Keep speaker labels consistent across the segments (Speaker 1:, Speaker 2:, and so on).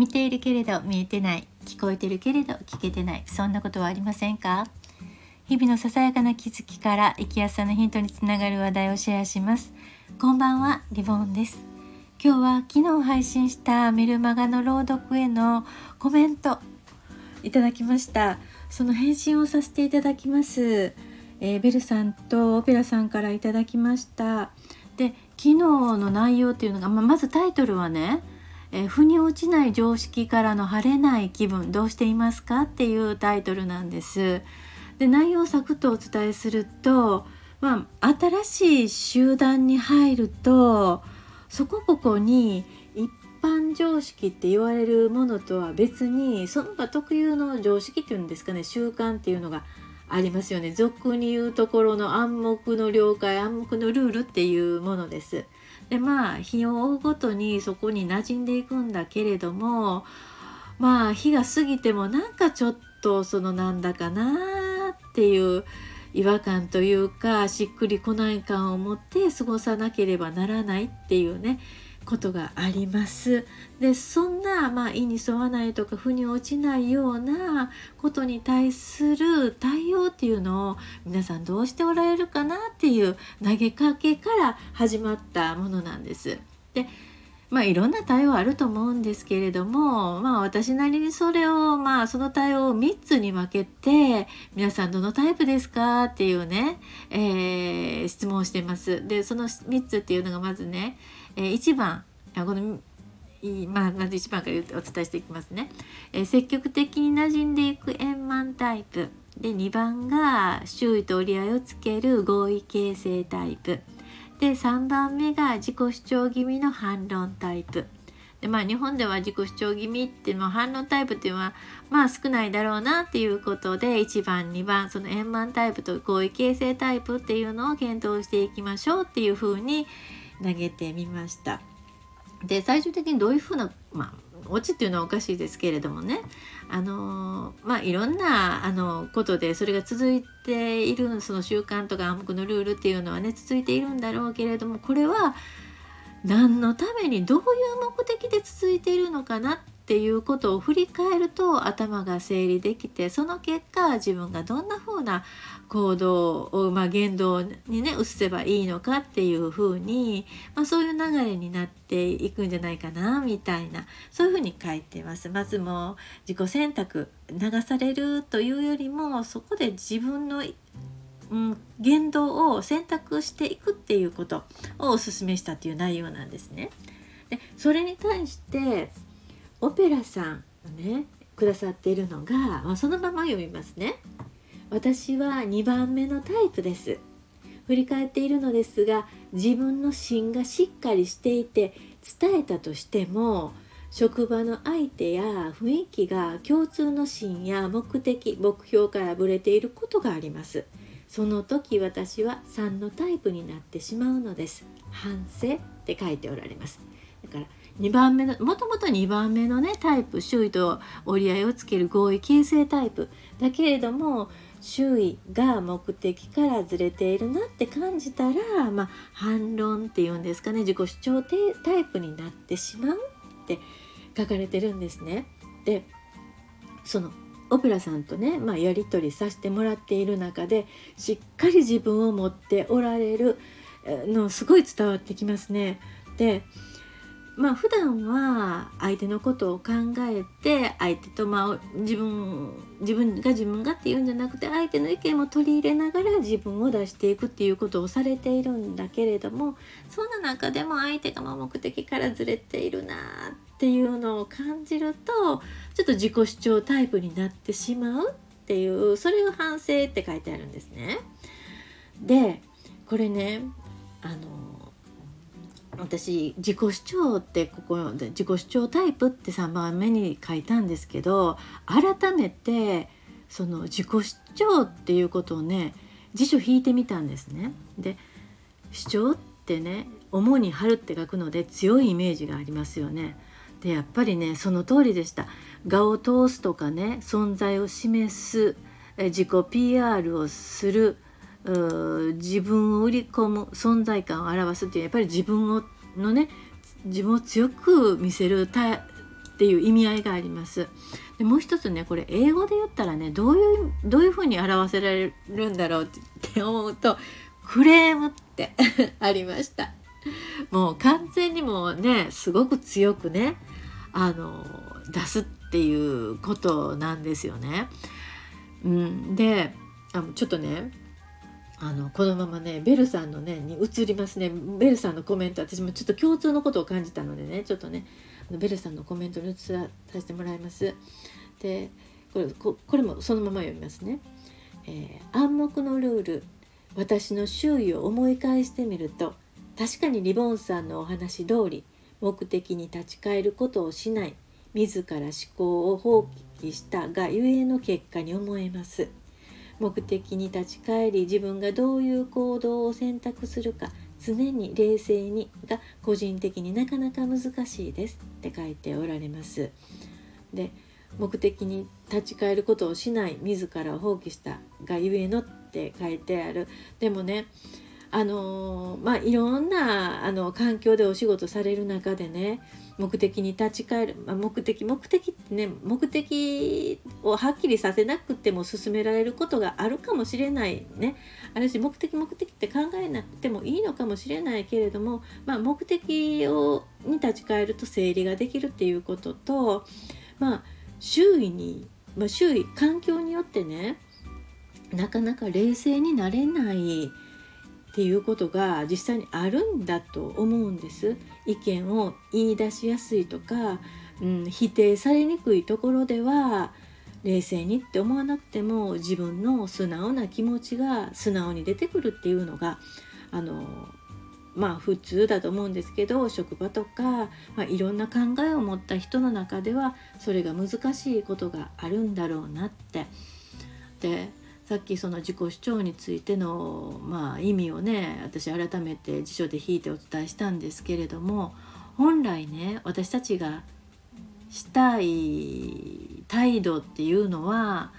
Speaker 1: 見ているけれど見えてない聞こえてるけれど聞けてないそんなことはありませんか？日々のささやかな気づきから生きやすさのヒントにつながる話題をシェアします。こんばんはリボンです。今日は昨日配信したメルマガの朗読へのコメント。いただきました。その返信をさせていただきます。えー、ベルさんとオペラさんからいただきました。で昨日の内容っていうのが、まあ、まずタイトルはねえー、腑に落ちない常識からの晴れない気分どうしていますか？っていうタイトルなんです。で内容をサクッとお伝えすると、まあ、新しい集団に入るとそこここに一般常識って言われるものとは別にその場特有の常識っていうんですかね習慣っていうのがありますよね俗に言うところの暗黙の了解暗黙のルールっていうものです。でまあ日を追うごとにそこに馴染んでいくんだけれどもまあ日が過ぎてもなんかちょっとそのなんだかなっていう違和感というかしっくりこない感を持って過ごさなければならないっていうね。ことがあります。でそんな、まあ、意に沿わないとか腑に落ちないようなことに対する対応っていうのを皆さんどうしておられるかなっていう投げかけから始まったものなんです。でまあいろんな対応あると思うんですけれどもまあ私なりにそれをまあその対応を3つに分けて皆さんどのタイプですかっていうね、えー、質問をしてます。でその3つっていうのがまずねえー、1番あこのまあ、まず1番からお伝えしていきますね、えー、積極的に馴染んでいく円満タイプ。で2番が周囲と折り合いをつける合意形成タイプ。で3番目が自己主張気味の反論タイプ。でまあ日本では自己主張気味っていうのは反論タイプっていうのはまあ少ないだろうなっていうことで1番2番その円満タイプと合意形成タイプっていうのを検討していきましょうっていうふうに投げてみました。で最終的にどういうふうな、まあ、オチっていうのはおかしいですけれどもねあのまあいろんなあのことでそれが続いているその習慣とか暗黙のルールっていうのはね続いているんだろうけれどもこれは何のためにどういう目的で続いているのかなっっていうことを振り返ると頭が整理できてその結果自分がどんな風な行動を、まあ、言動にね移せばいいのかっていう風に、まあ、そういう流れになっていくんじゃないかなみたいなそういう風に書いてます。まずも自己選択流されるというよりもそこで自分のうん、言動を選択していくっていうことをお勧めしたっていう内容なんですね。でそれに対してオペラさんねくださっているのが、まあ、そのまま読みますね。私は2番目のタイプです。振り返っているのですが自分の芯がしっかりしていて伝えたとしても職場の相手や雰囲気が共通の芯や目的目標からぶれていることがあります。その時私は3のタイプになってしまうのです。反省って書いておられます。だから2番目のもともと2番目のねタイプ周囲と折り合いをつける合意形成タイプだけれども周囲が目的からずれているなって感じたら、まあ、反論っていうんですかね自己主張タイプになってしまうって書かれてるんですね。でそのオペラさんとね、まあ、やり取りさせてもらっている中でしっかり自分を持っておられるのすごい伝わってきますね。でまあ普段は相手のことを考えて相手とまあ自分自分が自分がっていうんじゃなくて相手の意見も取り入れながら自分を出していくっていうことをされているんだけれどもそんな中でも相手が目的からずれているなっていうのを感じるとちょっと自己主張タイプになってしまうっていうそれが反省って書いてあるんですね。でこれねあの私自己主張ってここで自己主張タイプって3番目に書いたんですけど改めてその自己主張っていうことをね辞書引いてみたんですね。で主張ってね主に春って書くので強いイメージがありますよね。でやっぱりねその通りでした。画を通すとかね存在を示す自己 PR をする自分を売り込む存在感を表すっていうやっぱり自分をのね自分を強く見せるタっていう意味合いがあります。でもう一つねこれ英語で言ったらねどういうどういうふうに表せられるんだろうって思うとクレームって ありました。もう完全にもうねすごく強くねあの出すっていうことなんですよね。うん、であちょっとねあのこのままねベルさんのねに移りますねベルさんのコメント私もちょっと共通のことを感じたのでねちょっとねベルさんのコメントに移らさせてもらいます。でこれこれもそのまま読みますね。えー、暗黙のルール私の周囲を思い返してみると確かにリボンさんのお話通り目的に立ち返ることをしない自ら思考を放棄したがゆえの結果に思えます。目的に立ち返り自分がどういう行動を選択するか常に冷静にが個人的になかなか難しいですって書いておられます。で目的に立ち返ることをしない自らを放棄したがゆえのって書いてあるでもねあのまあいろんなあの環境でお仕事される中でね目的に立ち返る、まあ、目的目的ってね目的をはっきりさせなくても進められることがあるかもしれないね。あるし目的目的って考えなくてもいいのかもしれないけれども、まあ、目的をに立ち返ると整理ができるっていうこととまあ周囲に、まあ、周囲環境によってねなかなか冷静になれないっていうことが実際にあるんだと思うんです意見を言い出しやすいとか、うん、否定されにくいところでは冷静にって思わなくても自分の素直な気持ちが素直に出てくるっていうのがあのまあ普通だと思うんですけど職場とか、まあ、いろんな考えを持った人の中ではそれが難しいことがあるんだろうなって。でさっきその自己主張についての、まあ、意味をね私改めて辞書で引いてお伝えしたんですけれども本来ね私たちがしたい態度っていうのは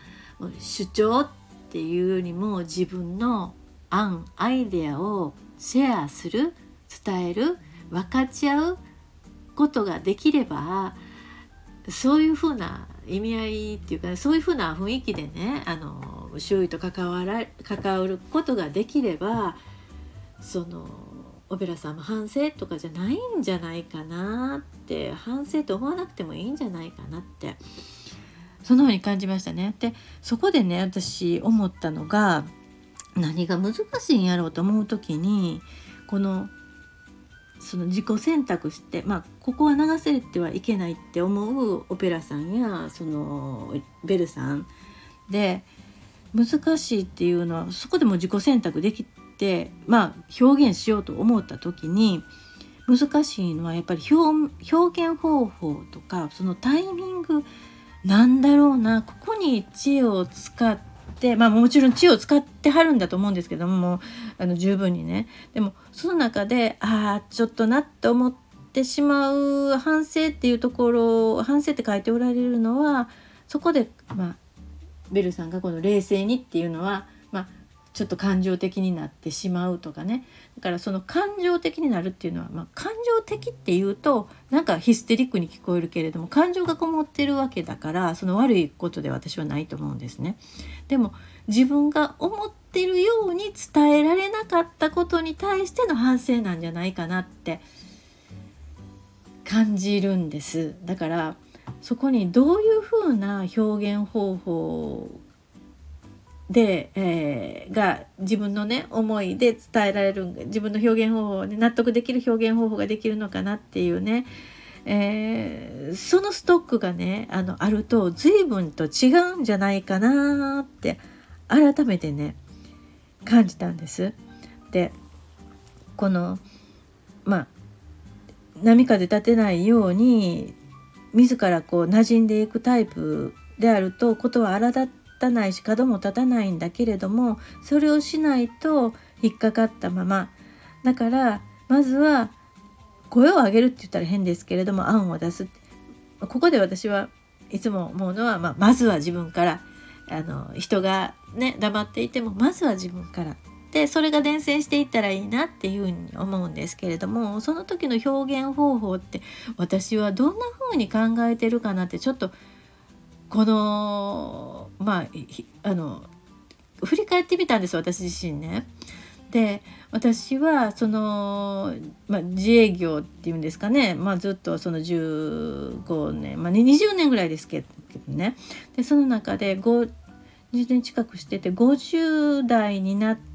Speaker 1: 主張っていうよりも自分の案アイデアをシェアする伝える分かち合うことができればそういうふうな意味合いっていうかそういうふうな雰囲気でねあの周囲と関わら関わることができればそのオペラさんも反省とかじゃないんじゃないかなって反省と思わなくてもいいんじゃないかなってそのように感じましたね。でそこでね私思ったのが何が難しいんやろうと思う時にこのその自己選択してまあここは流せてはいけないって思うオペラさんやそのベルさんで難しいっていうのはそこでも自己選択できてまあ表現しようと思った時に難しいのはやっぱり表現方法とかそのタイミングなんだろうなここに知恵を使ってまあもちろん知恵を使ってはるんだと思うんですけどもあの十分にね。でもその中でああちょっとなって思ってしまう反省っていうところ反省って書いておられるのはそこでまあベルさんがこの冷静にっていうのは、まあ、ちょっと感情的になってしまうとかねだからその感情的になるっていうのは、まあ、感情的っていうとなんかヒステリックに聞こえるけれども感情がこもってるわけだからその悪いことで私はないと思うんですね。でも自分が思ってるように伝えられなかったことに対しての反省なんじゃないかなって感じるんです。だからそこにどういうふうな表現方法で、えー、が自分のね思いで伝えられる自分の表現方法で納得できる表現方法ができるのかなっていうね、えー、そのストックがねあのあると随分と違うんじゃないかなって改めてね感じたんです。でこのまあ波風立てないように自らこう馴染んでいくタイプであるとことは荒立たないし角も立たないんだけれどもそれをしないと引っかかったまま。だからまずは声を上げるって言ったら変ですけれども案を出す。ここで私はいつも思うのは、まあ、まずは自分からあの人がね黙っていてもまずは自分から。ってそれが伝染していったらいいなっていうふうに思うんですけれどもその時の表現方法って私はどんな風に考えてるかなってちょっとこのまああの振り返ってみたんです私自身ね。で私はその、まあ、自営業っていうんですかね、まあ、ずっとその15年、まあ、20年ぐらいですけどねでその中で20年近くしてて50代になって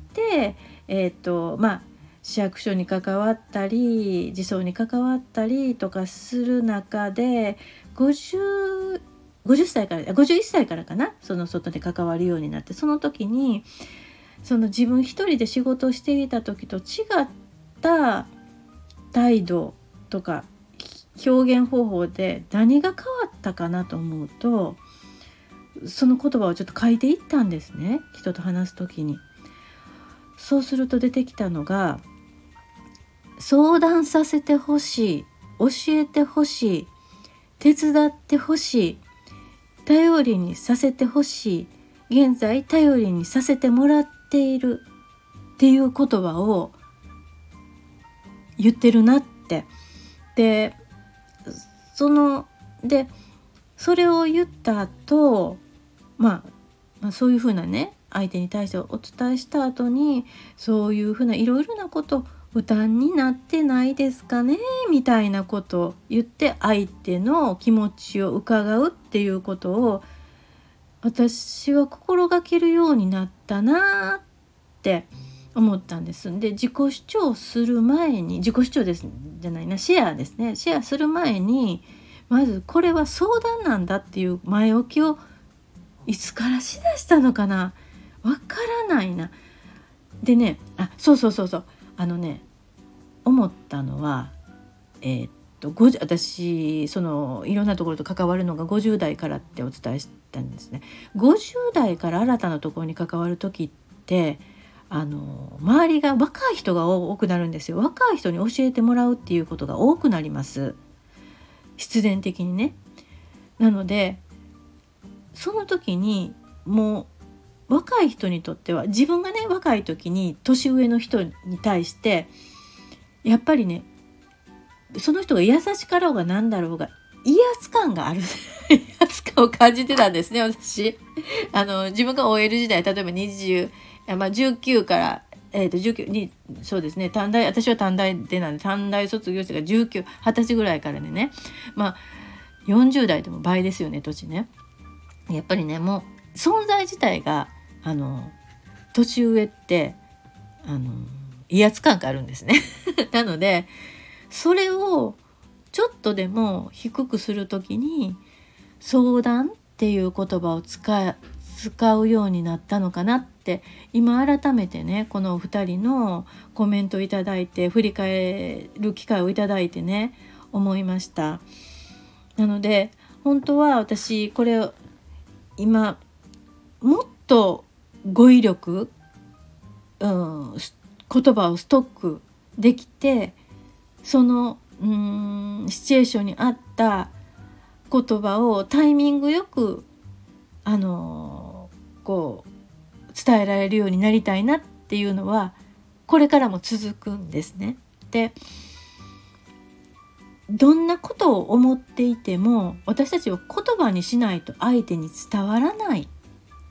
Speaker 1: えっ、ー、とまあ市役所に関わったり児相に関わったりとかする中で 50, 50歳から51歳からかな？その外で関わるようになってその時にその自分一人で仕事をしていた時と違った態度とか表現方法で何が変わったかなと思うとその言葉をちょっと書いていったんですね人と話す時に。そうすると出てきたのが相談させてほしい教えてほしい手伝ってほしい頼りにさせてほしい現在頼りにさせてもらっているっていう言葉を言ってるなって。でそのでそれを言った後、まあ、まあそういうふうなね相手に対してお伝えした後にそういうふうないろいろなこと負担になってないですかねみたいなことを言って相手の気持ちを伺うっていうことを私は心がけるようになったなって思ったんです。で自己主張する前に自己主張ですじゃないなシェアですねシェアする前にまずこれは相談なんだっていう前置きをいつからしだしたのかなわからないな。でねあそうそうそうそうあのね思ったのはえー、っと私そのいろんなところと関わるのが50代からってお伝えしたんですね。50代から新たなところに関わる時ってあの周りが若い人が多くなるんですよ若い人に教えてもらうっていうことが多くなります必然的にねなのでその時にもう若い人にとっては自分がね若い時に年上の人に対してやっぱりねその人が優しかろうが何だろうが威圧感がある 威圧感を感じてたんですね私あの自分が OL 時代例えば20まあ、19から、えー、と19にそうですね短大私は短大でなんで短大卒業してが1920歳ぐらいからでねまあ40代でも倍ですよね年ね。やっぱりねもう存在自体があの年上ってあの威圧感があるんですね。なのでそれをちょっとでも低くする時に相談っていう言葉を使使うようになったのかなって今改めてねこのお二人のコメントをいいて振り返る機会をいいてね思いましたなので本当は私これ今もっと語彙力、うん、言葉をストックできてそのうんシチュエーションに合った言葉をタイミングよくあのこう伝えられるようになりたいなっていうのはこれからも続くんですね。でどんなことを思っていても私たちは言葉にしないと相手に伝わらない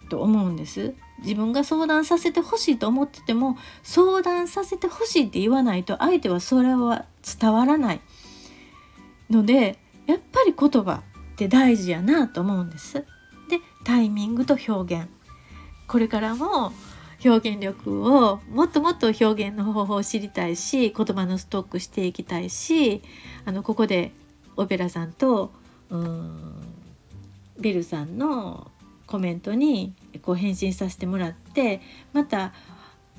Speaker 1: と思うんです。自分が相談させてほしいと思ってても相談させてほしいって言わないと相手はそれは伝わらないのでやっぱり言葉って大事やなと思うんです。でタイミングと表現これからも表現力をもっともっと表現の方法を知りたいし言葉のストックしていきたいしあのここでオペラさんとうんビルさんのコメントにこう返信させてもらってまた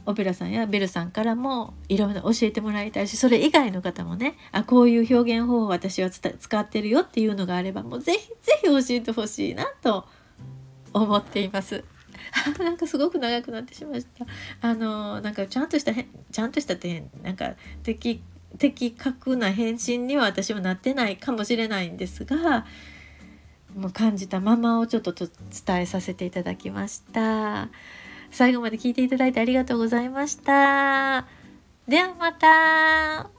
Speaker 1: オペラさんやベルさんからもいろいろ教えてもらいたいしそれ以外の方もねあこういう表現方法私は使ってるよっていうのがあればもうぜひぜひ教えてほしいなと思っています。なんかすごく長くなってしました。あのなんかちゃんとしたちゃんとしたってなんか的的確な返信には私はなってないかもしれないんですがも感じたままをちょっと伝えさせていただきました。最後まで聞いていただいてありがとうございました。ではまた